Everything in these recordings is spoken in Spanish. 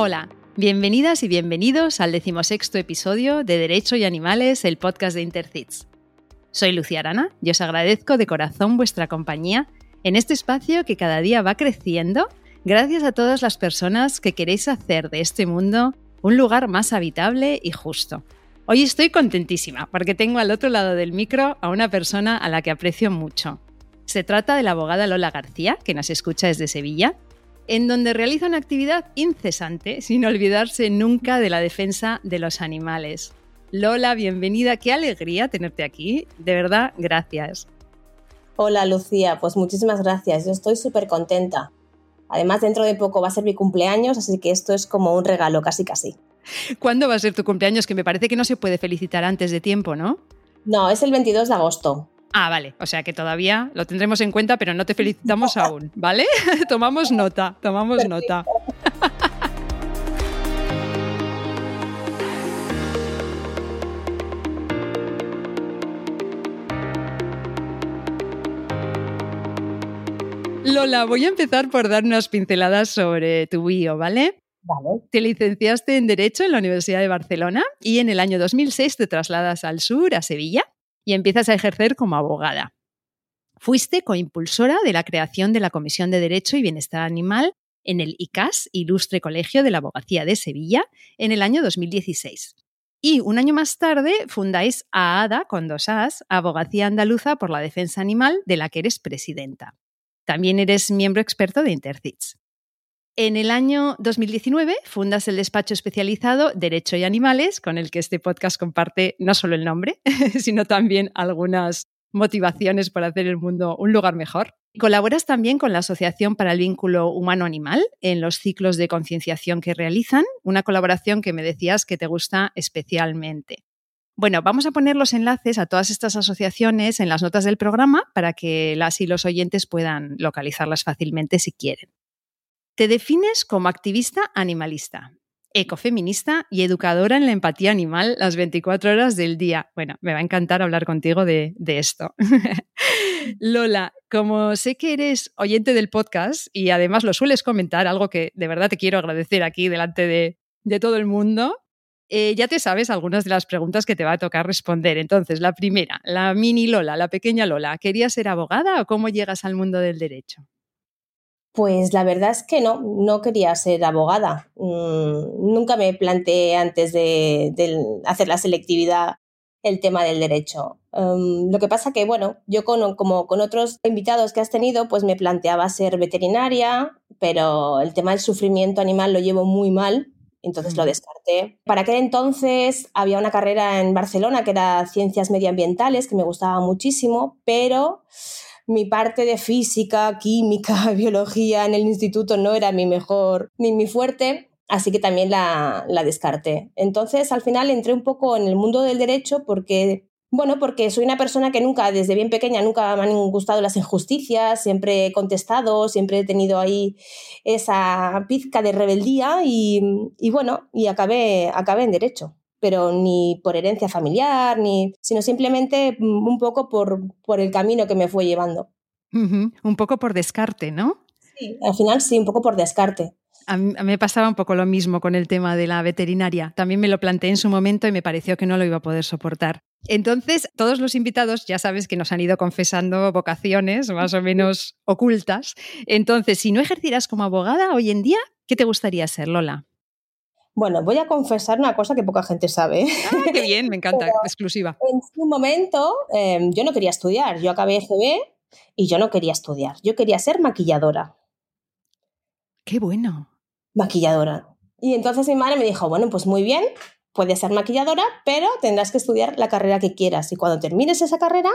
Hola, bienvenidas y bienvenidos al decimosexto episodio de Derecho y Animales, el podcast de Intercits. Soy Lucía Arana y os agradezco de corazón vuestra compañía en este espacio que cada día va creciendo gracias a todas las personas que queréis hacer de este mundo un lugar más habitable y justo. Hoy estoy contentísima porque tengo al otro lado del micro a una persona a la que aprecio mucho. Se trata de la abogada Lola García, que nos escucha desde Sevilla, en donde realiza una actividad incesante sin olvidarse nunca de la defensa de los animales. Lola, bienvenida, qué alegría tenerte aquí, de verdad, gracias. Hola Lucía, pues muchísimas gracias, yo estoy súper contenta. Además, dentro de poco va a ser mi cumpleaños, así que esto es como un regalo, casi casi. ¿Cuándo va a ser tu cumpleaños? Que me parece que no se puede felicitar antes de tiempo, ¿no? No, es el 22 de agosto. Ah, vale. O sea que todavía lo tendremos en cuenta, pero no te felicitamos aún, ¿vale? tomamos nota, tomamos nota. Lola, voy a empezar por dar unas pinceladas sobre tu bio, ¿vale? Vale. Te licenciaste en Derecho en la Universidad de Barcelona y en el año 2006 te trasladas al sur, a Sevilla, y empiezas a ejercer como abogada. Fuiste coimpulsora de la creación de la Comisión de Derecho y Bienestar Animal en el ICAS, Ilustre Colegio de la Abogacía de Sevilla, en el año 2016. Y un año más tarde fundáis AADA con dos As, Abogacía Andaluza por la Defensa Animal, de la que eres presidenta. También eres miembro experto de Intercits. En el año 2019 fundas el despacho especializado Derecho y Animales, con el que este podcast comparte no solo el nombre, sino también algunas motivaciones para hacer el mundo un lugar mejor. Colaboras también con la Asociación para el Vínculo Humano-Animal en los ciclos de concienciación que realizan, una colaboración que me decías que te gusta especialmente. Bueno, vamos a poner los enlaces a todas estas asociaciones en las notas del programa para que las y los oyentes puedan localizarlas fácilmente si quieren. Te defines como activista animalista, ecofeminista y educadora en la empatía animal las 24 horas del día. Bueno, me va a encantar hablar contigo de, esto. Lola, como sé que eres oyente del podcast y además lo sueles comentar, algo que de verdad te quiero agradecer aquí delante de, todo el mundo, eh, ya te sabes algunas de las preguntas que te va a tocar responder. Entonces, la primera, la mini Lola, la pequeña Lola, ¿querías ser abogada o cómo llegas al mundo del derecho? Pues la verdad es que no, no quería ser abogada. Mm, nunca me planteé antes de, hacer la selectividad el tema del derecho. Em, lo que pasa que, bueno, yo con, como con otros invitados que has tenido, pues me planteaba ser veterinaria, pero el tema del sufrimiento animal lo llevo muy mal, entonces lo mm. descarté. Para aquel entonces había una carrera en Barcelona que era ciencias medioambientales, que me gustaba muchísimo, pero mi parte de física, química, biología en el instituto no era mi mejor ni mi fuerte, así que también la, la descarté. Entonces, al final entré un poco en el mundo del derecho porque bueno, porque soy una persona que nunca, desde bien pequeña, nunca me han gustado las injusticias, siempre he contestado, siempre he tenido ahí esa pizca de rebeldía y, y bueno, y acabé, acabé en derecho pero ni por herencia familiar, ni, sino simplemente mm, un poco por, por el camino que me fue llevando. Un poco por descarte, ¿no? Sí, al final sí, un poco por descarte. A mí, me pasaba un poco lo mismo con el tema de la veterinaria. También me lo planteé en su momento y me pareció que no lo iba a poder soportar. Entonces, todos los invitados ya sabes que nos han ido confesando vocaciones más o menos ocultas. Entonces, si no ejercieras como abogada hoy en día, ¿qué te gustaría ser, Lola? Bueno, voy a confesar una cosa que poca gente sabe. Ah, qué bien, me encanta, exclusiva. En su momento, em, yo no quería estudiar. Yo acabé EGB y yo no quería estudiar. Yo quería ser maquilladora. Qué bueno. Maquilladora. Y entonces mi madre me dijo, bueno, pues muy bien, puedes ser maquilladora, pero tendrás que estudiar la carrera que quieras. Y cuando termines esa carrera,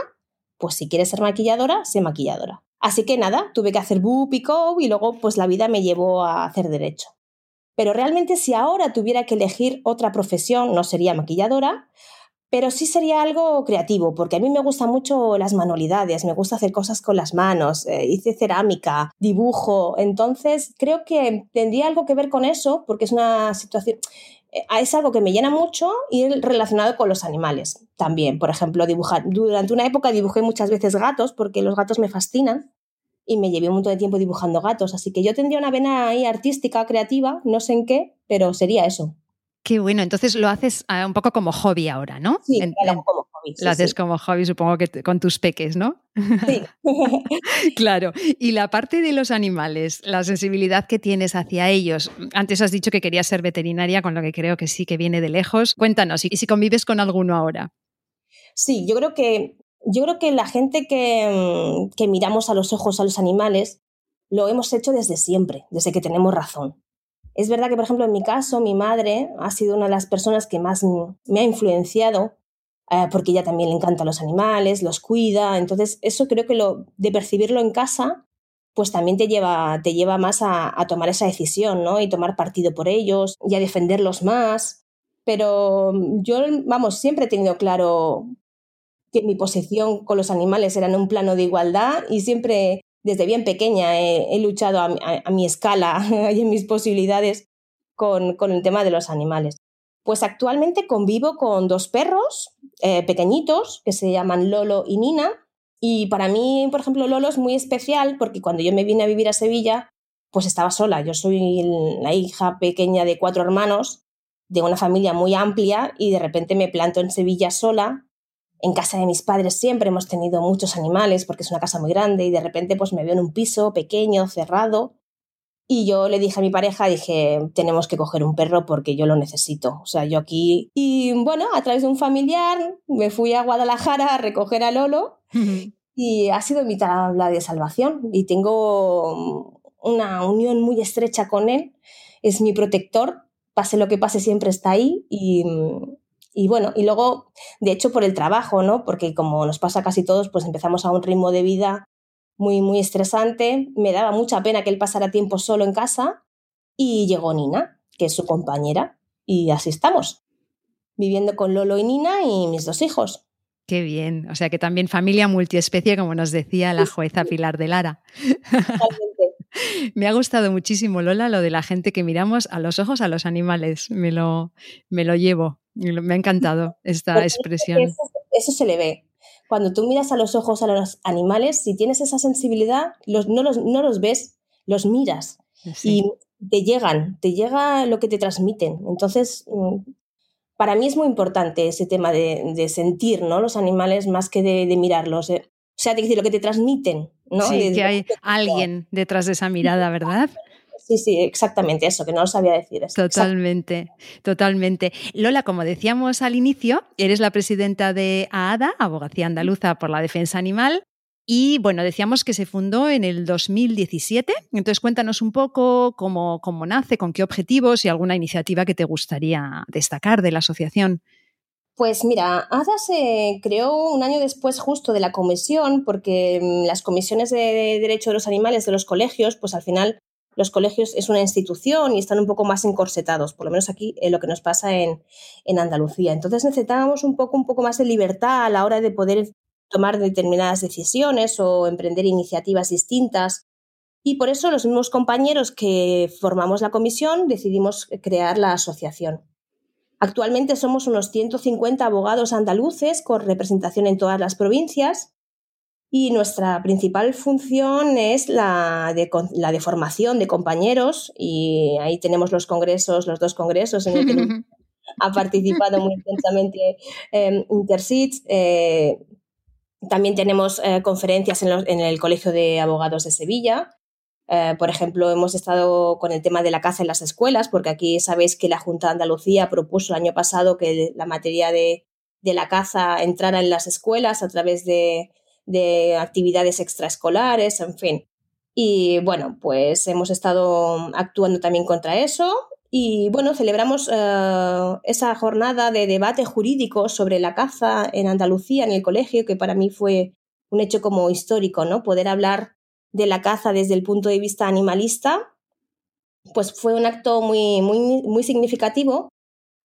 pues si quieres ser maquilladora, sé maquilladora. Así que nada, tuve que hacer BUP y y luego pues la vida me llevó a hacer derecho. Pero realmente si ahora tuviera que elegir otra profesión, no sería maquilladora, pero sí sería algo creativo, porque a mí me gustan mucho las manualidades, me gusta hacer cosas con las manos, eh, hice cerámica, dibujo, entonces creo que tendría algo que ver con eso, porque es una situación, eh, es algo que me llena mucho y relacionado con los animales también. Por ejemplo, dibujar. Durante una época dibujé muchas veces gatos porque los gatos me fascinan y me llevé un montón de tiempo dibujando gatos. Así que yo tendría una vena ahí artística, creativa, no sé en qué, pero sería eso. Qué bueno, entonces lo haces ah, un poco como hobby ahora, ¿no? Sí, lo hago como hobby. lo haces como hobby, supongo que con tus peques, ¿no? Sí. claro. Y la parte de los animales, la sensibilidad que tienes hacia ellos. Antes has dicho que querías ser veterinaria, con lo que creo que sí que viene de lejos. Cuéntanos, ¿y si convives con alguno ahora? Sí, yo creo que yo creo que la gente que, mm, que miramos a los ojos a los animales lo hemos hecho desde siempre, desde que tenemos razón. Es verdad que, por ejemplo, en mi caso, mi madre ha sido una de las personas que más me ha influenciado eh, porque ella también le encanta los animales, los cuida. Entonces, eso creo que lo de percibirlo en casa, pues también te lleva, te lleva más a, a tomar esa decisión, ¿no? Y tomar partido por ellos y a defenderlos más. Pero yo, vamos, siempre he tenido claro que mi posición con los animales era en un plano de igualdad y siempre desde bien pequeña he, luchado a, mi escala y en mis posibilidades con, el tema de los animales. Pues actualmente convivo con dos perros eh, pequeñitos que se llaman Lolo y Nina. Y para mí, por ejemplo, Lolo es muy especial porque cuando yo me vine a vivir a Sevilla, pues estaba sola. Yo soy la hija pequeña de cuatro hermanos, de una familia muy amplia, y de repente me planto en Sevilla sola en casa de mis padres siempre hemos tenido muchos animales porque es una casa muy grande y de repente pues me veo en un piso pequeño, cerrado. Y yo le dije a mi pareja, dije, tenemos que coger un perro porque yo lo necesito. O sea, yo aquí... Y bueno, a través de un familiar me fui a Guadalajara a recoger a Lolo y ha sido mi tabla de salvación. Y tengo una unión muy estrecha con él. Es mi protector. Pase lo que pase, siempre está ahí. Y, y bueno, y luego, de hecho, por el trabajo, ¿no? Porque como nos pasa casi todos, pues empezamos a un ritmo de vida muy, muy estresante. Me daba mucha pena que él pasara tiempo solo en casa y llegó Nina, que es su compañera, y así estamos, viviendo con Lolo y Nina y mis dos hijos. Qué bien, o sea que también familia multiespecie, como nos decía la jueza Pilar de Lara. Me ha gustado muchísimo, Lola, lo de la gente que miramos a los ojos a los animales. Me lo, me lo llevo. Me ha encantado esta expresión. Eso, se le ve. Cuando tú miras a los ojos a los animales, si tienes esa sensibilidad, los, no, los, no los ves, los miras y te llegan, te llega lo que te transmiten. Entonces, mm, para mí es muy importante ese tema de, sentir ¿no? los animales más que de, mirarlos. Eh. O sea, de decir lo que te transmiten. ¿no? Sí, que hay alguien detrás de esa mirada, ¿verdad? Sí, sí, exactamente eso, que no lo sabía decir. Totalmente, totalmente. Lola, como decíamos al inicio, eres la presidenta de AADA, Abogacía Andaluza por la Defensa Animal. Y bueno, decíamos que se fundó en el 2017. Entonces, cuéntanos un poco cómo, cómo nace, con qué objetivos y alguna iniciativa que te gustaría destacar de la asociación. Pues mira, ADA se creó un año después justo de la comisión, porque mm, las comisiones de derecho de los animales de los colegios, pues al final los colegios es una institución y están un poco más encorsetados, por lo menos aquí en lo que nos pasa en, en, Andalucía. Entonces necesitábamos un poco, un poco más de libertad a la hora de poder tomar determinadas decisiones o emprender iniciativas distintas. Y por eso los mismos compañeros que formamos la comisión decidimos crear la asociación. Actualmente somos unos 150 abogados andaluces con representación en todas las provincias y nuestra principal función es la de, la de formación de compañeros y ahí tenemos los congresos, los dos congresos en los que ha participado muy intensamente eh, Eh, también tenemos eh, conferencias en, en, el Colegio de Abogados de Sevilla. Eh, por ejemplo, hemos estado con el tema de la caza en las escuelas, porque aquí sabéis que la Junta de Andalucía propuso el año pasado que la materia de, de la caza entrara en las escuelas a través de, de actividades extraescolares, en fin. Y bueno, pues hemos estado actuando también contra eso y bueno, celebramos eh, esa jornada de debate jurídico sobre la caza en Andalucía, en el colegio, que para mí fue un hecho como histórico, ¿no? Poder hablar de la caza desde el punto de vista animalista, pues fue un acto muy, muy, muy significativo.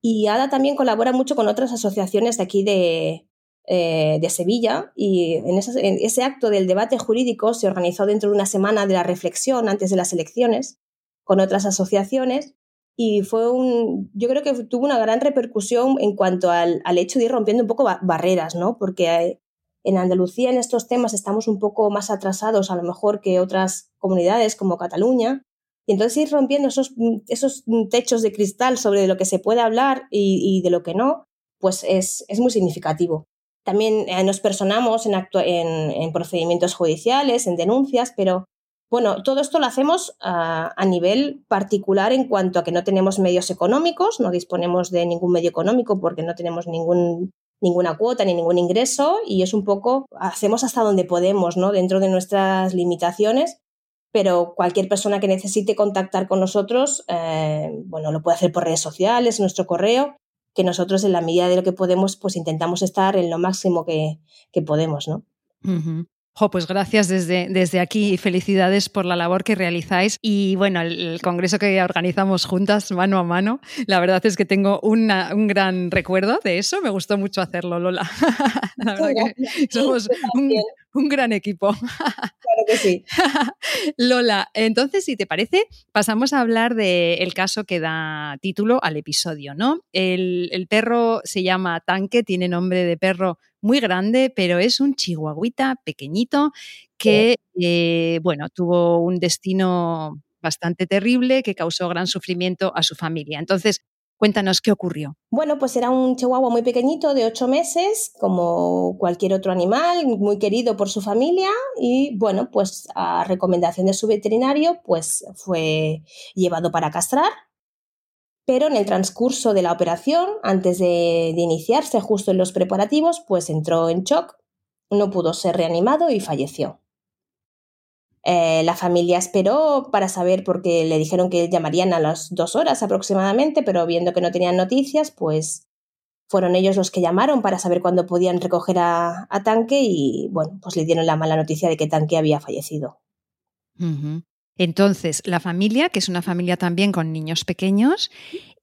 Y ADA también colabora mucho con otras asociaciones de aquí de, eh, de Sevilla y en, ese acto del debate jurídico se organizó dentro de una semana de la reflexión antes de las elecciones con otras asociaciones y fue un, yo creo que tuvo una gran repercusión en cuanto al, hecho de ir rompiendo un poco barreras, ¿no? Porque en Andalucía en estos temas estamos un poco más atrasados a lo mejor que otras comunidades como Cataluña. Y entonces ir rompiendo esos, esos techos de cristal sobre lo que se puede hablar y, de lo que no, pues es, es muy significativo. También eh, nos personamos en, en, procedimientos judiciales, en denuncias, pero bueno, todo esto lo hacemos a, a, nivel particular en cuanto a que no tenemos medios económicos, no disponemos de ningún medio económico porque no tenemos ningún ninguna cuota ni ningún ingreso y es un poco, hacemos hasta donde podemos, ¿no? Dentro de nuestras limitaciones, pero cualquier persona que necesite contactar con nosotros, eh, bueno, lo puede hacer por redes sociales, nuestro correo, que nosotros en la medida de lo que podemos, pues intentamos estar en lo máximo que, que podemos, ¿no? pues gracias desde, desde aquí y felicidades por la labor que realizáis. Y bueno, el, congreso que organizamos juntas mano a mano, la verdad es que tengo un gran recuerdo de eso. Me gustó mucho hacerlo, Lola. la verdad que somos un, gran equipo. Claro que sí. Lola, entonces, si te parece, pasamos a hablar del caso que da título al episodio, ¿no? El, el perro se llama Tanque, tiene nombre de perro muy grande, pero es un chihuahuita pequeñito que, eh, bueno, tuvo un destino bastante terrible que causó gran sufrimiento a su familia. Entonces, Cuéntanos qué ocurrió. Bueno, pues era un chihuahua muy pequeñito de ocho meses, como cualquier otro animal, muy querido por su familia y bueno, pues a recomendación de su veterinario, pues fue llevado para castrar pero en el transcurso de la operación, antes de, iniciarse justo en los preparativos, pues entró en shock, no pudo ser reanimado y falleció. Eh, la familia esperó para saber porque le dijeron que llamarían a las dos horas aproximadamente, pero viendo que no tenían noticias, pues fueron ellos los que llamaron para saber cuándo podían recoger a, Tanque y bueno, pues le dieron la mala noticia de que Tanque había fallecido. Entonces, la familia, que es una familia también con niños pequeños,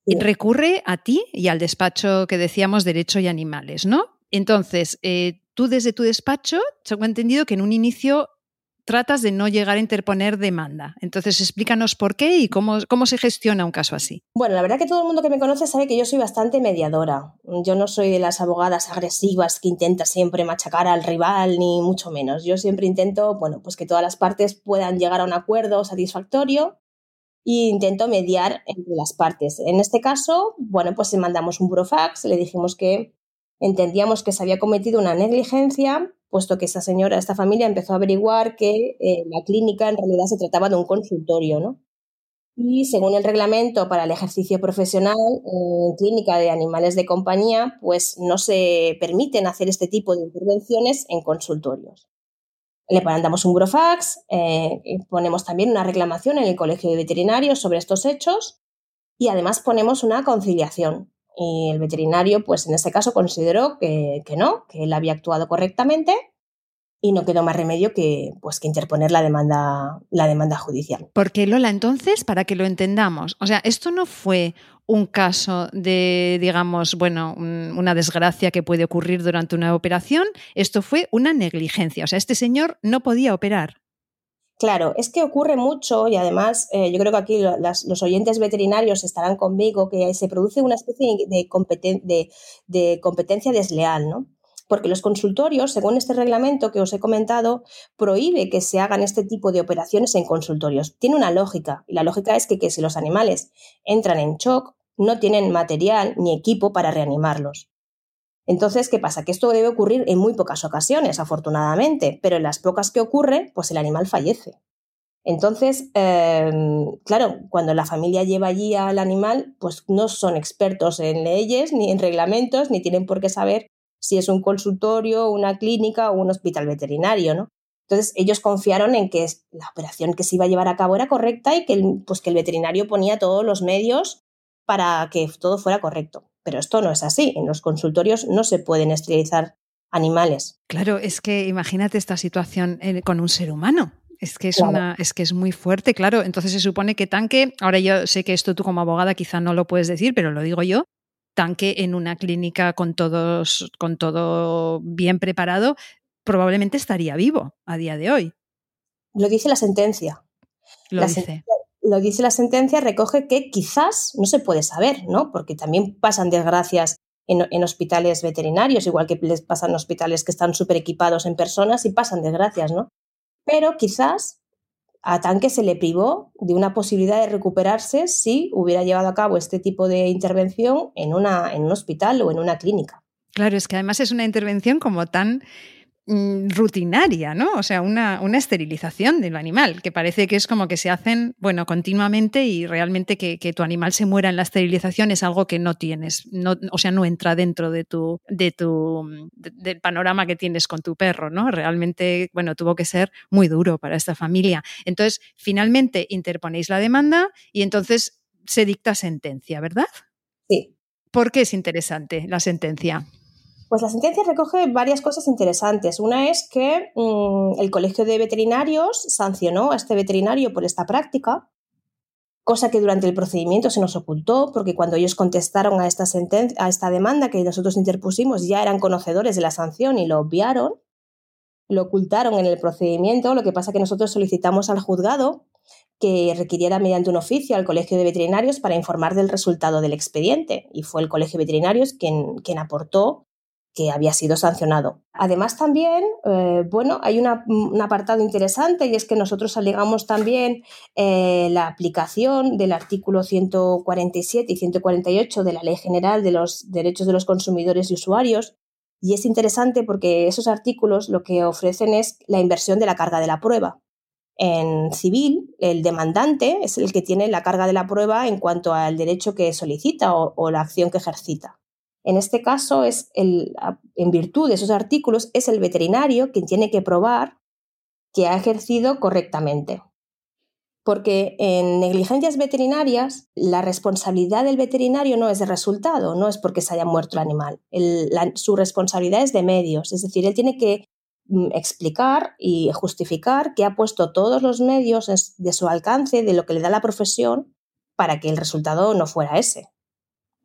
recurre a ti y al despacho que decíamos Derecho y Animales, ¿no? Entonces, eh, tú desde tu despacho, tengo entendido que en un inicio tratas de no llegar a interponer demanda. Entonces, explícanos por qué y cómo, cómo se gestiona un caso así. Bueno, la verdad que todo el mundo que me conoce sabe que yo soy bastante mediadora. Yo no soy de las abogadas agresivas que intenta siempre machacar al rival, ni mucho menos. Yo siempre intento, bueno, pues que todas las partes puedan llegar a un acuerdo satisfactorio e intento mediar entre las partes. En este caso, bueno, pues mandamos un burofax, le dijimos que entendíamos que se había cometido una negligencia puesto que esta señora, esta familia empezó a averiguar que eh, la clínica en realidad se trataba de un consultorio, ¿no? Y según el reglamento para el ejercicio profesional en clínica de animales de compañía, pues no se permiten hacer este tipo de intervenciones en consultorios. Le mandamos un burofax, eh, ponemos también una reclamación en el Colegio de Veterinarios sobre estos hechos y además ponemos una conciliación. Y el veterinario, pues en este caso, consideró que, no, que él había actuado correctamente y no quedó más remedio que, pues, que interponer la demanda, la demanda judicial. Porque Lola, entonces, para que lo entendamos, o sea, esto no fue un caso de, digamos, bueno, una desgracia que puede ocurrir durante una operación, esto fue una negligencia. O sea, este señor no podía operar. Claro, es que ocurre mucho y además eh, yo creo que aquí los oyentes veterinarios estarán conmigo que se produce una especie de, de, competencia desleal, ¿no? Porque los consultorios, según este reglamento que os he comentado, prohíbe que se hagan este tipo de operaciones en consultorios. Tiene una lógica y la lógica es que, que si los animales entran en shock, no tienen material ni equipo para reanimarlos. Entonces, ¿qué pasa? Que esto debe ocurrir en muy pocas ocasiones, afortunadamente, pero en las pocas que ocurre, pues el animal fallece. Entonces, em, claro, cuando la familia lleva allí al animal, pues no son expertos en leyes, ni en reglamentos, ni tienen por qué saber si es un consultorio, una clínica o un hospital veterinario, ¿no? Entonces, ellos confiaron en que la operación que se iba a llevar a cabo era correcta y que pues, que el veterinario ponía todos los medios para que todo fuera correcto. Pero esto no es así. En los consultorios no se pueden esterilizar animales. Claro, es que imagínate esta situación eh, con un ser humano. Es que es, una, es que es muy fuerte, claro. Entonces se supone que tanque, ahora yo sé que esto tú como abogada quizá no lo puedes decir, pero lo digo yo, tanque en una clínica con todos, con todo bien preparado, probablemente estaría vivo a día de hoy. Lo dice la sentencia. Lo dice lo dice la sentencia, recoge que quizás no se puede saber, ¿no? Porque también pasan desgracias en, hospitales veterinarios, igual que les pasan hospitales que están súper equipados en personas y pasan desgracias, ¿no? Pero quizás a Tanque se le privó de una posibilidad de recuperarse si hubiera llevado a cabo este tipo de intervención en, una, en un hospital o en una clínica. Claro, es que además es una intervención como tan rutinaria, ¿no? O sea, una, esterilización del animal, que parece que es como que se hacen, bueno, continuamente y realmente que, tu animal se muera en la esterilización es algo que no tienes, no, o sea, no entra dentro de tu, de tu, del panorama que tienes con tu perro, ¿no? Realmente, bueno, tuvo que ser muy duro para esta familia. Entonces, finalmente interponéis la demanda y entonces se dicta sentencia, ¿verdad? Sí. ¿Por qué es interesante la sentencia? Pues la sentencia recoge varias cosas interesantes. Una es que mm, el Colegio de Veterinarios sancionó a este veterinario por esta práctica, cosa que durante el procedimiento se nos ocultó, porque cuando ellos contestaron a esta, demanda que nosotros interpusimos ya eran conocedores de la sanción y lo obviaron, lo ocultaron en el procedimiento, lo que pasa que nosotros solicitamos al juzgado que requiriera mediante un oficio al Colegio de Veterinarios para informar del resultado del expediente y fue el Colegio de Veterinarios quien aportó que había sido sancionado. Además, también, eh, bueno, hay un apartado interesante y es que nosotros alegamos también eh, la aplicación del artículo 147 y 148 de la Ley General de los Derechos de los Consumidores y Usuarios. Y es interesante porque esos artículos lo que ofrecen es la inversión de la carga de la prueba. En civil, el demandante es el que tiene la carga de la prueba en cuanto al derecho que solicita o la acción que ejercita. En este caso, es el, en virtud de esos artículos, es el veterinario quien tiene que probar que ha ejercido correctamente. Porque en negligencias veterinarias, la responsabilidad del veterinario no es de resultado, no es porque se haya muerto el animal. su responsabilidad es de medios, es decir, él tiene que mm, explicar y justificar que ha puesto todos los medios de su alcance, de lo que le da la profesión, para que el resultado no fuera ese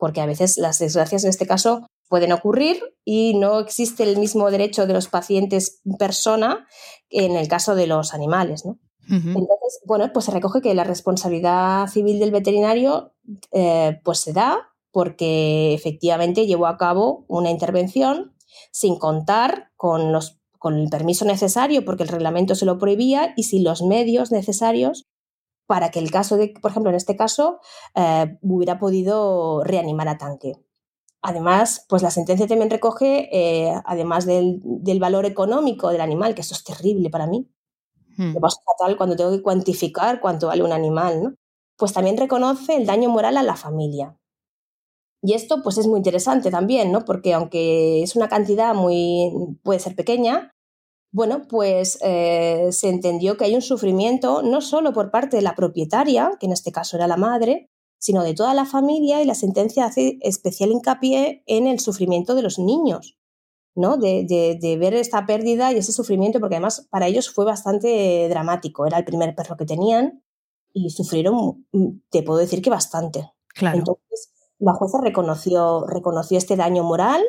porque a veces las desgracias en este caso pueden ocurrir y no existe el mismo derecho de los pacientes persona en el caso de los animales. ¿no? Entonces, bueno, pues se recoge que la responsabilidad civil del veterinario eh, pues se da porque efectivamente llevó a cabo una intervención sin contar con, los, con el permiso necesario porque el reglamento se lo prohibía y sin los medios necesarios para que el caso de, por ejemplo, en este caso, eh, hubiera podido reanimar a tanque. Además, pues la sentencia también recoge, eh, además del, valor económico del animal, que eso es terrible para mí. Hmm. Me pasa fatal cuando tengo que cuantificar cuánto vale un animal, ¿no? Pues también reconoce el daño moral a la familia. Y esto pues es muy interesante también, ¿no? Porque aunque es una cantidad muy, puede ser pequeña, bueno, pues eh, se entendió que hay un sufrimiento no solo por parte de la propietaria, que en este caso era la madre, sino de toda la familia y la sentencia hace especial hincapié en el sufrimiento de los niños, ¿no? De, de, ver esta pérdida y ese sufrimiento, porque además para ellos fue bastante dramático. Era el primer perro que tenían y sufrieron, mm, te puedo decir que bastante. Claro. Entonces, la jueza reconoció, reconoció este daño moral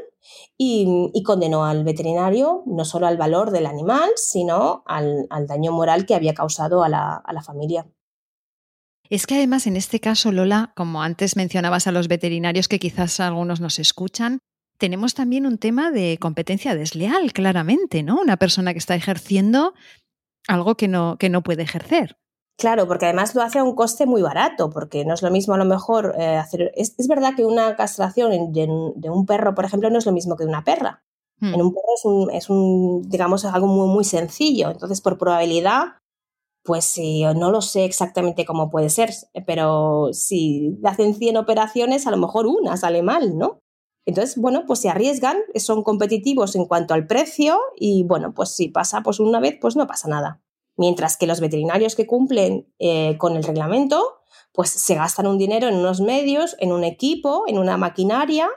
y, condenó al veterinario no solo al valor del animal, sino al, daño moral que había causado a la, a la familia. Es que además en este caso, Lola, como antes mencionabas a los veterinarios que quizás algunos nos escuchan, tenemos también un tema de competencia desleal, claramente, ¿no? Una persona que está ejerciendo algo que no, que no puede ejercer. Claro, porque además lo hace a un coste muy barato, porque no es lo mismo a lo mejor eh, hacer... Es, verdad que una castración de, un perro, por ejemplo, no es lo mismo que de una perra. Hmm. En un perro es un, es un, digamos, algo muy, muy sencillo. Entonces, por probabilidad, pues sí, no lo sé exactamente cómo puede ser, pero si hacen 100 operaciones, a lo mejor una sale mal, ¿no? Entonces, bueno, pues se arriesgan, son competitivos en cuanto al precio y bueno, pues si pasa pues una vez, pues no pasa nada. Mientras que los veterinarios que cumplen eh, con el reglamento, pues se gastan un dinero en unos medios, en un equipo, en una maquinaria.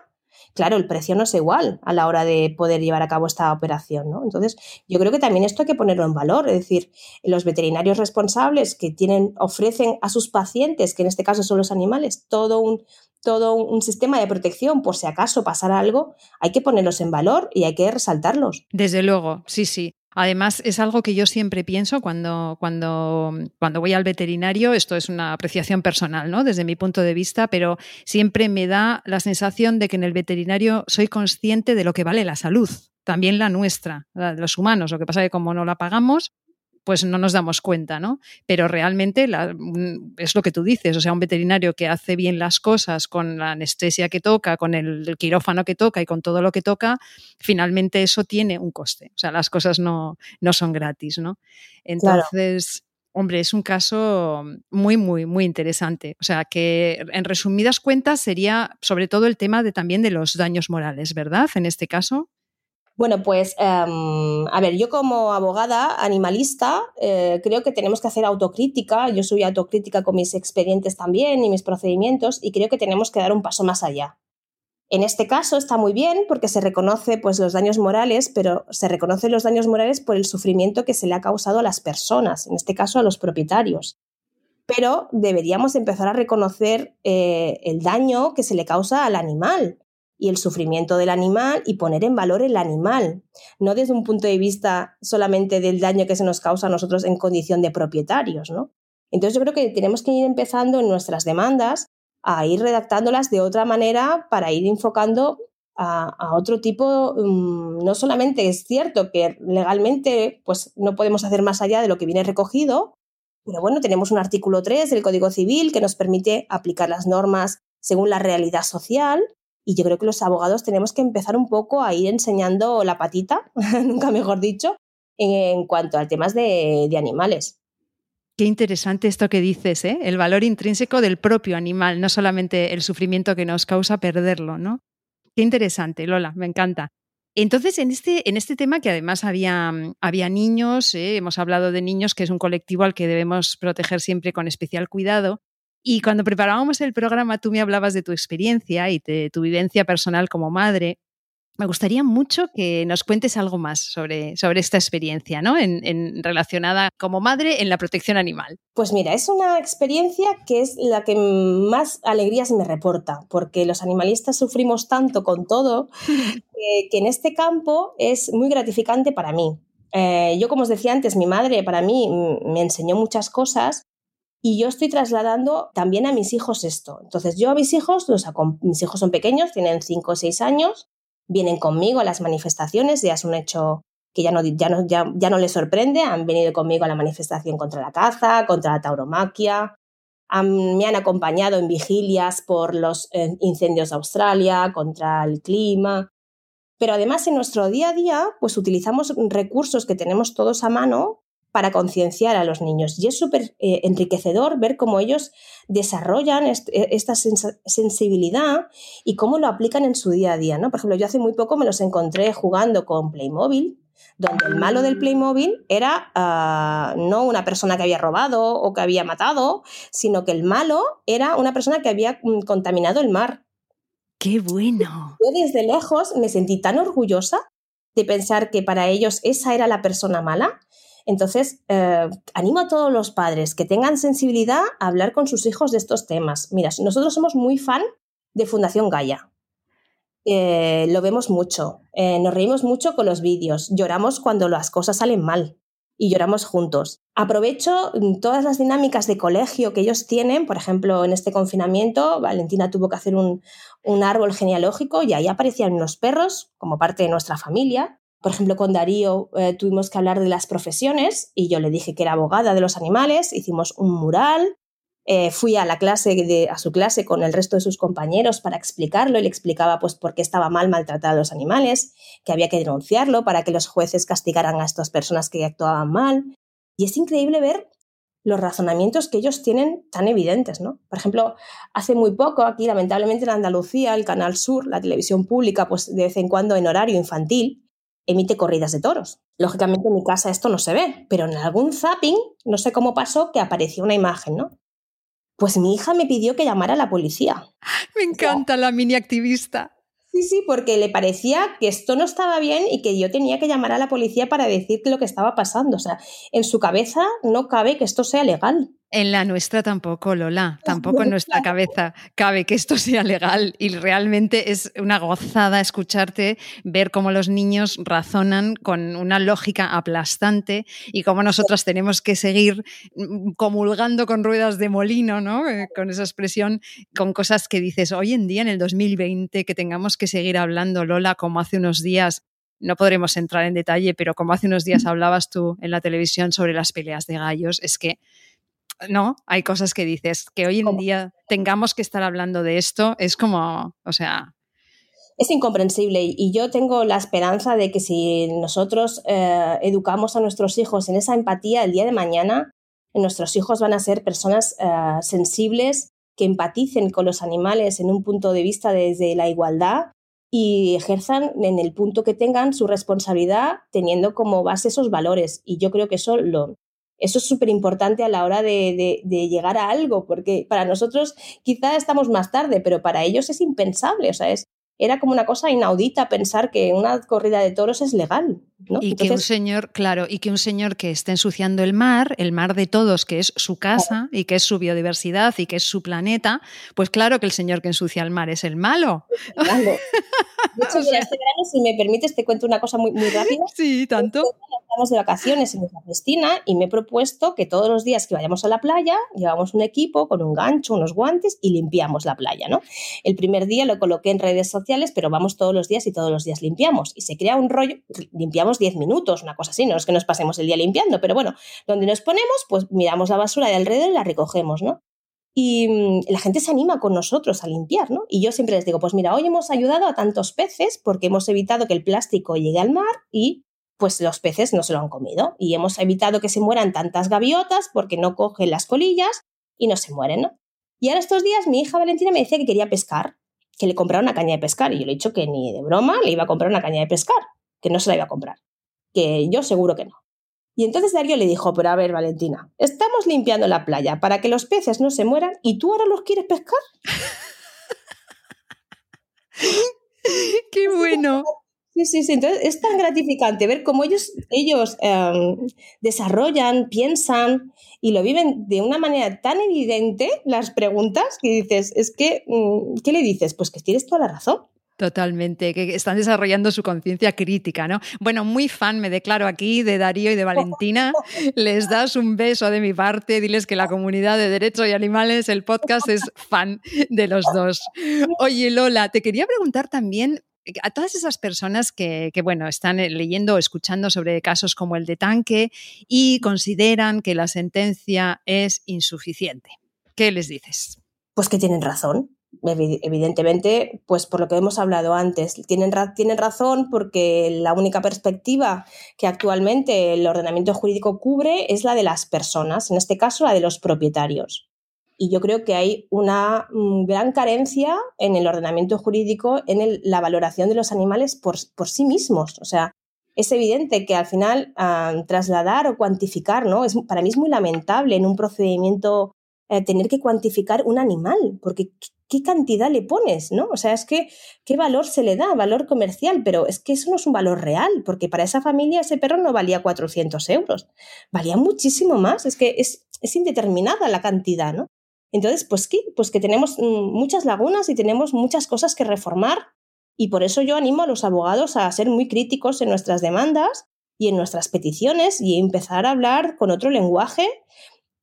Claro, el precio no es igual a la hora de poder llevar a cabo esta operación, ¿no? Entonces, yo creo que también esto hay que ponerlo en valor, es decir, los veterinarios responsables que tienen, ofrecen a sus pacientes, que en este caso son los animales, todo un, todo un sistema de protección por si acaso pasara algo, hay que ponerlos en valor y hay que resaltarlos. Desde luego, sí, sí. Además, es algo que yo siempre pienso cuando, cuando, cuando voy al veterinario. Esto es una apreciación personal, ¿no? Desde mi punto de vista, pero siempre me da la sensación de que en el veterinario soy consciente de lo que vale la salud, también la nuestra, la de los humanos. Lo que pasa es que como no la pagamos, pues no nos damos cuenta, ¿no? Pero realmente es lo que tú dices, o sea, un veterinario que hace bien las cosas con la anestesia que toca, con el, quirófano que toca y con todo lo que toca, finalmente eso tiene un coste. O sea, las cosas no, no son gratis, ¿no? Entonces, hombre, es un caso muy, muy, muy interesante. O sea, que en resumidas cuentas sería sobre todo el tema de también de los daños morales, ¿verdad? En este caso. Bueno, pues em, a ver, yo como abogada animalista eh, creo que tenemos que hacer autocrítica. Yo soy autocrítica con mis expedientes también y mis procedimientos y creo que tenemos que dar un paso más allá. En este caso está muy bien porque se reconoce pues, los daños morales, pero se reconocen los daños morales por el sufrimiento que se le ha causado a las personas, en este caso a los propietarios. Pero deberíamos empezar a reconocer eh, el daño que se le causa al animal y el sufrimiento del animal y poner en valor el animal, no desde un punto de vista solamente del daño que se nos causa a nosotros en condición de propietarios, ¿no? Entonces yo creo que tenemos que ir empezando en nuestras demandas a ir redactándolas de otra manera para ir enfocando a, otro tipo, mm, no solamente es cierto que legalmente pues no podemos hacer más allá de lo que viene recogido, pero bueno, tenemos un artículo 3 del Código Civil que nos permite aplicar las normas según la realidad social y yo creo que los abogados tenemos que empezar un poco a ir enseñando la patita, nunca mejor dicho, en, cuanto a temas de, animales. Qué interesante esto que dices, ¿eh? el valor intrínseco del propio animal, no solamente el sufrimiento que nos causa perderlo, ¿no? Qué interesante, Lola, me encanta. Entonces, en este, en este tema que además había, había niños, ¿eh? hemos hablado de niños, que es un colectivo al que debemos proteger siempre con especial cuidado, y cuando preparábamos el programa, tú me hablabas de tu experiencia y de tu vivencia personal como madre. Me gustaría mucho que nos cuentes algo más sobre, sobre esta experiencia, ¿no? En, relacionada como madre en la protección animal. Pues mira, es una experiencia que es la que más alegrías me reporta, porque los animalistas sufrimos tanto con todo que, en este campo es muy gratificante para mí. Eh, yo, como os decía antes, mi madre para mí me enseñó muchas cosas y yo estoy trasladando también a mis hijos esto. Entonces yo a mis hijos, los mis hijos son pequeños, tienen 5 o 6 años, vienen conmigo a las manifestaciones, ya es un hecho que ya no, ya, no, ya, no les sorprende, han venido conmigo a la manifestación contra la caza, contra la tauromaquia, me han acompañado en vigilias por los eh, incendios de Australia, contra el clima. Pero además en nuestro día a día, pues utilizamos recursos que tenemos todos a mano para concienciar a los niños. Y es súper eh, enriquecedor ver cómo ellos desarrollan e, esta sensibilidad y cómo lo aplican en su día a día. ¿no? Por ejemplo, yo hace muy poco me los encontré jugando con Playmobil, donde el malo del Playmobil era ah, no una persona que había robado o que había matado, sino que el malo era una persona que había mm, contaminado el mar. ¡Qué bueno! Yo desde lejos me sentí tan orgullosa de pensar que para ellos esa era la persona mala entonces, eh, animo a todos los padres que tengan sensibilidad a hablar con sus hijos de estos temas. Mira, nosotros somos muy fan de Fundación Gaia. Eh, lo vemos mucho, eh, nos reímos mucho con los vídeos, lloramos cuando las cosas salen mal y lloramos juntos. Aprovecho mm, todas las dinámicas de colegio que ellos tienen, por ejemplo, en este confinamiento, Valentina tuvo que hacer un, un árbol genealógico y ahí aparecían los perros como parte de nuestra familia por ejemplo, con Darío eh, tuvimos que hablar de las profesiones y yo le dije que era abogada de los animales, hicimos un mural, eh, fui a la clase a su clase con el resto de sus compañeros para explicarlo y le explicaba pues por qué estaba mal maltratar a los animales, que había que denunciarlo para que los jueces castigaran a estas personas que actuaban mal. Y es increíble ver los razonamientos que ellos tienen tan evidentes, ¿no? Por ejemplo, hace muy poco aquí, lamentablemente en Andalucía, el Canal Sur, la televisión pública, pues de vez en cuando en horario infantil, emite corridas de toros. Lógicamente en mi casa esto no se ve, pero en algún zapping, no sé cómo pasó, que apareció una imagen, ¿no? Pues mi hija me pidió que llamara a la policía. Me encanta la mini activista. Sí, sí, porque le parecía que esto no estaba bien y que yo tenía que llamar a la policía para decir lo que estaba pasando. O sea, en su cabeza no cabe que esto sea legal. En la nuestra tampoco, Lola, tampoco en nuestra cabeza cabe que esto sea legal y realmente es una gozada escucharte, ver cómo los niños razonan con una lógica aplastante y cómo nosotras tenemos que seguir mm, comulgando con ruedas de molino, ¿no? Eh, con esa expresión, con cosas que dices hoy en día, en el 2020, que tengamos que seguir hablando, Lola, como hace unos días no podremos entrar en detalle, pero como hace unos días hablabas tú en la televisión sobre las peleas de gallos, es que no, hay cosas que dices que hoy en día tengamos que estar hablando de esto, es como, o sea... Es incomprensible y yo tengo la esperanza de que si nosotros eh, educamos a nuestros hijos en esa empatía el día de mañana, nuestros hijos van a ser personas eh, sensibles que empaticen con los animales en un punto de vista desde la igualdad y ejerzan en el punto que tengan su responsabilidad teniendo como base esos valores. Y yo creo que eso lo, eso es súper importante a la hora de, llegar a algo, porque para nosotros quizá estamos más tarde, pero para ellos es impensable. O sea, es, era como una cosa inaudita pensar que una corrida de toros es legal. Y que un señor, claro, y que un señor que esté ensuciando el mar, el mar de todos, que es su casa y que es su biodiversidad y que es su planeta, pues claro que el señor que ensucia el mar es el malo. De hecho, este verano, si me permites, te cuento una cosa muy, muy rápida. Sí, tanto. Estamos de vacaciones en nuestra Cristina y me he propuesto que todos los días que vayamos a la playa, llevamos un equipo con un gancho, unos guantes y limpiamos la playa, ¿no? El primer día lo coloqué en redes sociales, pero vamos todos los días y todos los días limpiamos. Y se crea un rollo, limpiamos 10 minutos, una cosa así, no es que nos pasemos el día limpiando, pero bueno, donde nos ponemos, pues miramos la basura de alrededor y la recogemos, ¿no? y mm, la gente se anima con nosotros a limpiar, ¿no? Y yo siempre les digo, pues mira, hoy hemos ayudado a tantos peces porque hemos evitado que el plástico llegue al mar y pues los peces no se lo han comido. Y hemos evitado que se mueran tantas gaviotas porque no cogen las colillas y no se mueren, ¿no? Y ahora estos días mi hija Valentina me decía que quería pescar, que le comprara una caña de pescar. Y yo le he dicho que ni de broma le iba a comprar una caña de pescar, que no se la iba a comprar. Que yo seguro que no. Y entonces Darío le dijo, pero a ver, Valentina, estamos limpiando la playa para que los peces no se mueran y tú ahora los quieres pescar. ¡Qué bueno! Sí, sí, sí. Entonces es tan gratificante ver cómo ellos, ellos em, desarrollan, piensan y lo viven de una manera tan evidente las preguntas que dices, es que, mm, ¿qué le dices? Pues que tienes toda la razón. Totalmente, que están desarrollando su conciencia crítica, ¿no? Bueno, muy fan me declaro aquí de Darío y de Valentina. Les das un beso de mi parte, diles que la comunidad de Derechos y Animales, el podcast es fan de los dos. Oye, Lola, te quería preguntar también a todas esas personas que, bueno, están leyendo o escuchando sobre casos como el de Tanque y consideran que la sentencia es insuficiente. ¿Qué les dices? Pues que tienen razón evidentemente, pues por lo que hemos hablado antes, tienen, tienen razón porque la única perspectiva que actualmente el ordenamiento jurídico cubre es la de las personas, en este caso la de los propietarios. Y yo creo que hay una mm, gran carencia en el ordenamiento jurídico en la valoración de los animales por, sí mismos. O sea, es evidente que al final ah, trasladar o cuantificar, ¿no? Es, para mí es muy lamentable en un procedimiento eh, tener que cuantificar un animal, porque ¿qué cantidad le pones? ¿no? O sea, es que qué valor se le da, valor comercial, pero es que eso no es un valor real, porque para esa familia ese perro no valía 400 euros, valía muchísimo más, es que es, es indeterminada la cantidad, ¿no? Entonces, pues ¿qué? Pues que tenemos mm, muchas lagunas y tenemos muchas cosas que reformar y por eso yo animo a los abogados a ser muy críticos en nuestras demandas y en nuestras peticiones y empezar a hablar con otro lenguaje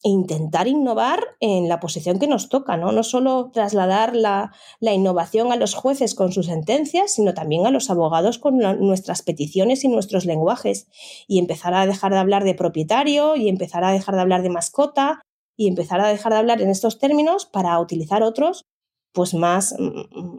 e intentar innovar en la posición que nos toca, ¿no? No solo trasladar la, innovación a los jueces con sus sentencias, sino también a los abogados con nuestras peticiones y nuestros lenguajes. Y empezar a dejar de hablar de propietario y empezar a dejar de hablar de mascota y empezar a dejar de hablar en estos términos para utilizar otros pues más,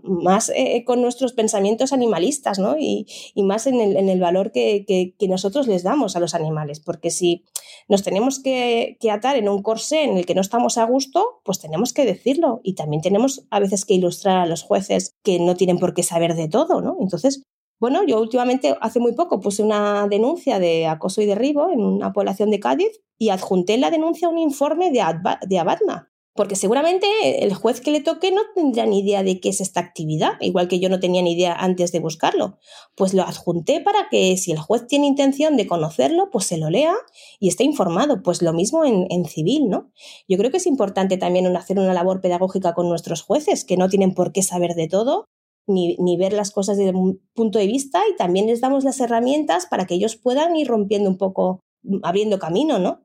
más eh, con nuestros pensamientos animalistas, ¿no? Y, más en el, en el valor que, que, nosotros les damos a los animales, porque si nos tenemos que, que, atar en un corsé en el que no estamos a gusto, pues tenemos que decirlo y también tenemos a veces que ilustrar a los jueces que no tienen por qué saber de todo, ¿no? Entonces, bueno, yo últimamente, hace muy poco, puse una denuncia de acoso y derribo en una población de Cádiz y adjunté la denuncia un informe de, de Abadma, porque seguramente el juez que le toque no tendrá ni idea de qué es esta actividad, igual que yo no tenía ni idea antes de buscarlo. Pues lo adjunté para que si el juez tiene intención de conocerlo, pues se lo lea y esté informado. Pues lo mismo en, civil, ¿no? Yo creo que es importante también hacer una labor pedagógica con nuestros jueces, que no tienen por qué saber de todo, ni, ni, ver las cosas desde un punto de vista y también les damos las herramientas para que ellos puedan ir rompiendo un poco, abriendo camino, ¿no?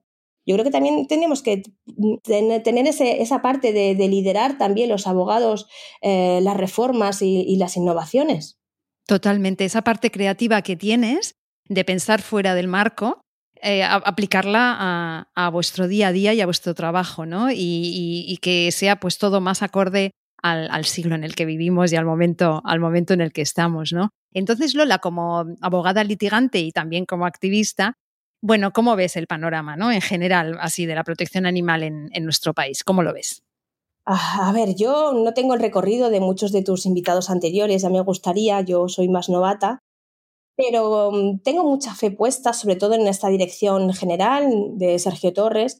Yo creo que también tenemos que tener esa parte de, liderar también los abogados eh, las reformas y, las innovaciones. Totalmente, esa parte creativa que tienes de pensar fuera del marco, eh, aplicarla a, vuestro día a día y a vuestro trabajo, ¿no? Y, que sea pues todo más acorde al, siglo en el que vivimos y al momento, al momento en el que estamos, ¿no? Entonces, Lola, como abogada litigante y también como activista, bueno, ¿cómo ves el panorama, ¿no? En general, así, de la protección animal en, nuestro país? ¿Cómo lo ves? Ah, a ver, yo no tengo el recorrido de muchos de tus invitados anteriores, ya me gustaría, yo soy más novata, pero mm, tengo mucha fe puesta, sobre todo en esta dirección general de Sergio Torres.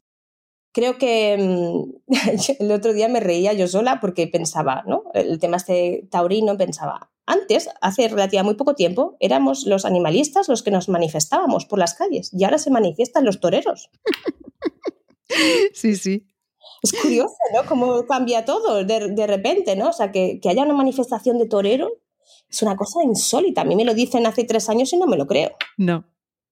Creo que mm, el otro día me reía yo sola porque pensaba, ¿no? El tema este taurino, pensaba, antes, hace relativamente muy poco tiempo, éramos los animalistas los que nos manifestábamos por las calles y ahora se manifiestan los toreros. Sí, sí. Es curioso, ¿no? Cómo cambia todo de, repente, ¿no? O sea, que, haya una manifestación de torero es una cosa insólita. A mí me lo dicen hace tres años y no me lo creo. No.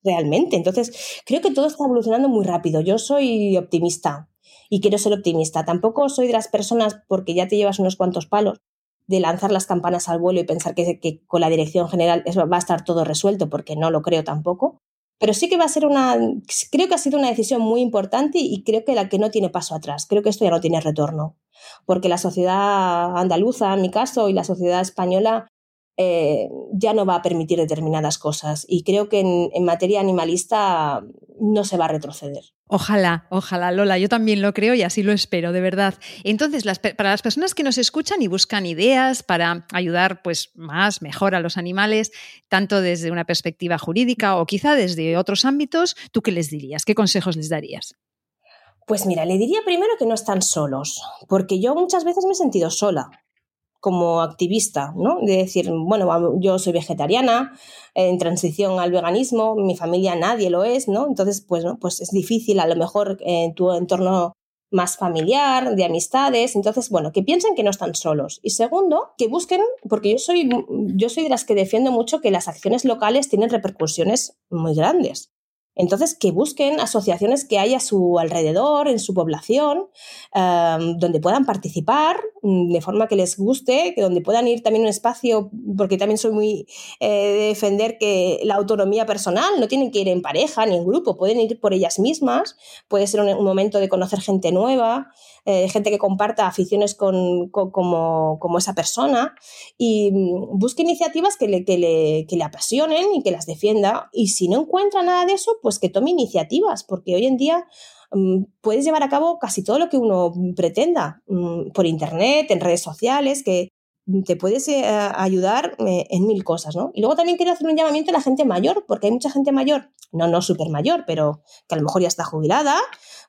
Realmente. Entonces, creo que todo está evolucionando muy rápido. Yo soy optimista y quiero ser optimista. Tampoco soy de las personas, porque ya te llevas unos cuantos palos, de lanzar las campanas al vuelo y pensar que, con la dirección general va a estar todo resuelto, porque no lo creo tampoco. Pero sí que va a ser una, creo que ha sido una decisión muy importante y creo que la que no tiene paso atrás. Creo que esto ya no tiene retorno, porque la sociedad andaluza, en mi caso, y la sociedad española eh, ya no va a permitir determinadas cosas. Y creo que en, materia animalista no se va a retroceder. Ojalá, ojalá, Lola, yo también lo creo y así lo espero, de verdad. Entonces, para las personas que nos escuchan y buscan ideas para ayudar pues, más, mejor a los animales, tanto desde una perspectiva jurídica o quizá desde otros ámbitos, ¿tú qué les dirías? ¿Qué consejos les darías? Pues mira, le diría primero que no están solos, porque yo muchas veces me he sentido sola como activista, ¿no? De decir, bueno, yo soy vegetariana, en transición al veganismo, mi familia nadie lo es, ¿no? Entonces, pues, ¿no? pues es difícil a lo mejor en tu entorno más familiar, de amistades, entonces, bueno, que piensen que no están solos. Y segundo, que busquen, porque yo soy, yo soy de las que defiendo mucho que las acciones locales tienen repercusiones muy grandes. Entonces, que busquen asociaciones que hay a su alrededor, en su población, em, donde puedan participar de forma que les guste, que donde puedan ir también un espacio, porque también soy muy eh, de defender que la autonomía personal, no tienen que ir en pareja ni en grupo, pueden ir por ellas mismas, puede ser un, momento de conocer gente nueva, eh, gente que comparta aficiones con, como, como, esa persona, y mm, busque iniciativas que le, que, le, que le apasionen y que las defienda, y si no encuentra nada de eso, pues que tome iniciativas, porque hoy en día mm, puedes llevar a cabo casi todo lo que uno pretenda mm, por internet, en redes sociales, que te puedes eh, ayudar eh, en mil cosas, ¿no? Y luego también quiero hacer un llamamiento a la gente mayor, porque hay mucha gente mayor, no, no súper mayor, pero que a lo mejor ya está jubilada,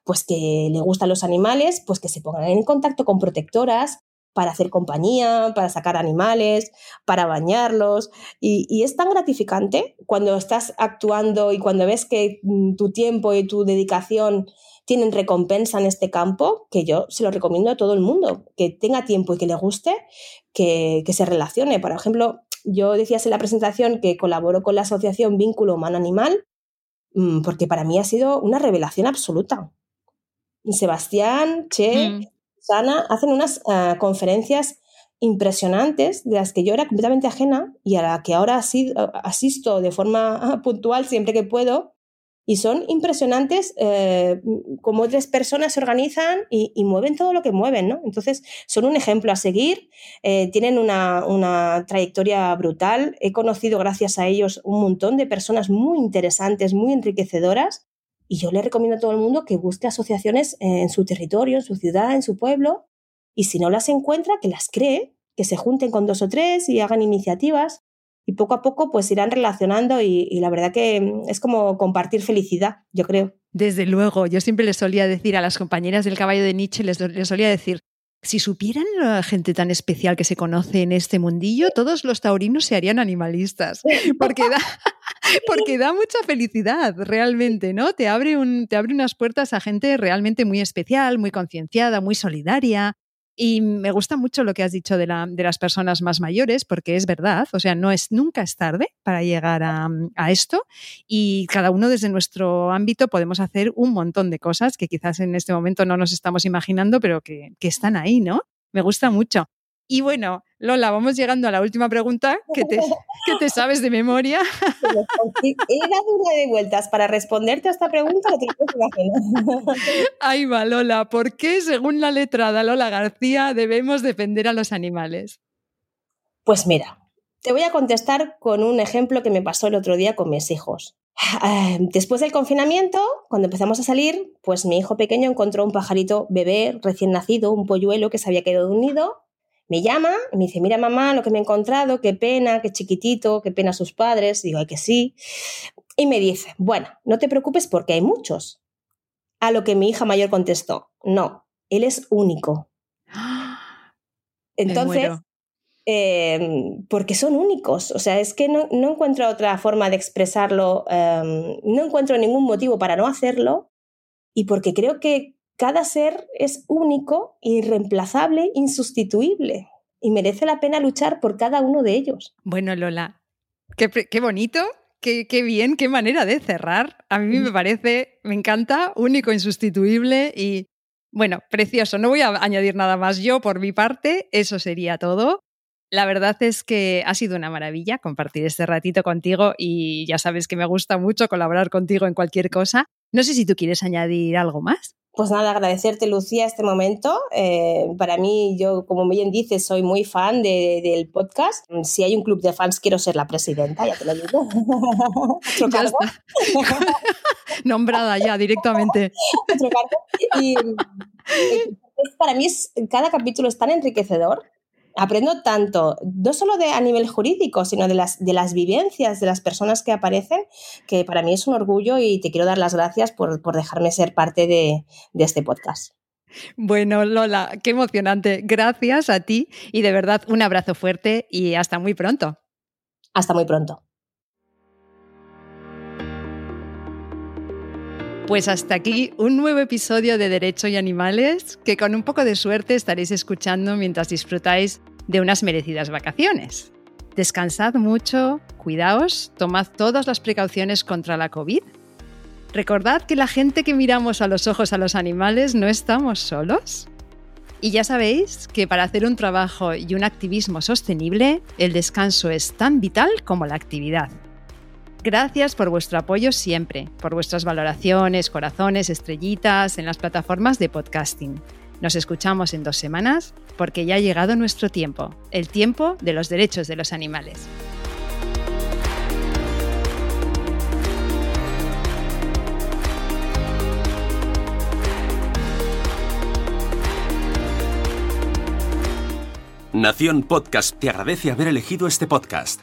pues que le gustan los animales, pues que se pongan en contacto con protectoras, para hacer compañía, para sacar animales, para bañarlos. Y, es tan gratificante cuando estás actuando y cuando ves que mm, tu tiempo y tu dedicación tienen recompensa en este campo, que yo se lo recomiendo a todo el mundo, que tenga tiempo y que le guste, que, se relacione. Por ejemplo, yo decías en la presentación que colaboro con la asociación Vínculo Humano-Animal, mm, porque para mí ha sido una revelación absoluta. Sebastián, Che, mm. Hacen unas eh, conferencias impresionantes de las que yo era completamente ajena y a la que ahora asisto de forma puntual siempre que puedo. Y son impresionantes eh, cómo otras personas se organizan y, mueven todo lo que mueven, ¿no? Entonces, son un ejemplo a seguir, eh, tienen una, trayectoria brutal. He conocido gracias a ellos un montón de personas muy interesantes, muy enriquecedoras y yo le recomiendo a todo el mundo que busque asociaciones en su territorio, en su ciudad, en su pueblo, y si no las encuentra, que las cree, que se junten con dos o tres y hagan iniciativas. y poco a poco pues irán relacionando y, la verdad que es como compartir felicidad, yo creo. Desde luego, yo siempre les solía decir a las compañeras del caballo de Nietzsche, les, les solía decir, si supieran la gente tan especial que se conoce en este mundillo, todos los taurinos se harían animalistas, porque da, porque da mucha felicidad realmente, ¿no? Te abre, un, te abre unas puertas a gente realmente muy especial, muy concienciada, muy solidaria, y me gusta mucho lo que has dicho de, la, de, las personas más mayores, porque es verdad, o sea, no es, nunca es tarde para llegar a, a, esto y cada uno desde nuestro ámbito podemos hacer un montón de cosas que quizás en este momento no nos estamos imaginando, pero que, que están ahí, ¿no? Me gusta mucho. Y bueno, Lola, vamos llegando a la última pregunta que te, que te sabes de memoria. He dado una de vueltas para responderte a esta pregunta. Ahí va, Lola. ¿Por qué, según la letrada Lola García, debemos defender a los animales? Pues mira, te voy a contestar con un ejemplo que me pasó el otro día con mis hijos. Después del confinamiento, cuando empezamos a salir, pues mi hijo pequeño encontró un pajarito bebé recién nacido, un polluelo que se había quedado de un nido me llama y me dice, mira mamá, lo que me he encontrado, qué pena, qué chiquitito, qué pena sus padres. digo, ay que sí. Y me dice, bueno, no te preocupes porque hay muchos. A lo que mi hija mayor contestó, no, él es único. Entonces, em, porque son únicos. O sea, es que no, encuentro otra forma de expresarlo, em, no encuentro ningún motivo para no hacerlo y porque creo que cada ser es único, irreemplazable, insustituible y merece la pena luchar por cada uno de ellos. Bueno, Lola, qué, bonito, qué, qué, bien, qué manera de cerrar. A mí me parece, me encanta, único, insustituible y, bueno, precioso. No voy a añadir nada más yo por mi parte, eso sería todo. La verdad es que ha sido una maravilla compartir este ratito contigo y ya sabes que me gusta mucho colaborar contigo en cualquier cosa. No sé si tú quieres añadir algo más. Pues nada, agradecerte, Lucía, este momento. Eh, para mí, yo, como bien dices, soy muy fan del podcast. Si hay un club de fans, quiero ser la presidenta, ya te lo digo. ya está. Nombrada ya directamente. Y, eh, para mí, es, cada capítulo es tan enriquecedor aprendo tanto, no solo de, a nivel jurídico, sino de las, de las vivencias de las personas que aparecen, que para mí es un orgullo y te quiero dar las gracias por, dejarme ser parte de, de este podcast. Bueno, Lola, qué emocionante. Gracias a ti y de verdad un abrazo fuerte y hasta muy pronto. Hasta muy pronto. Pues hasta aquí un nuevo episodio de Derecho y Animales que con un poco de suerte estaréis escuchando mientras disfrutáis de unas merecidas vacaciones. Descansad mucho, cuidaos, tomad todas las precauciones contra la COVID. Recordad que la gente que miramos a los ojos a los animales no estamos solos. Y ya sabéis que para hacer un trabajo y un activismo sostenible, el descanso es tan vital como la actividad. Gracias por vuestro apoyo siempre, por vuestras valoraciones, corazones, estrellitas en las plataformas de podcasting. Nos escuchamos en dos semanas porque ya ha llegado nuestro tiempo, el tiempo de los derechos de los animales. Nación Podcast te agradece haber elegido este podcast.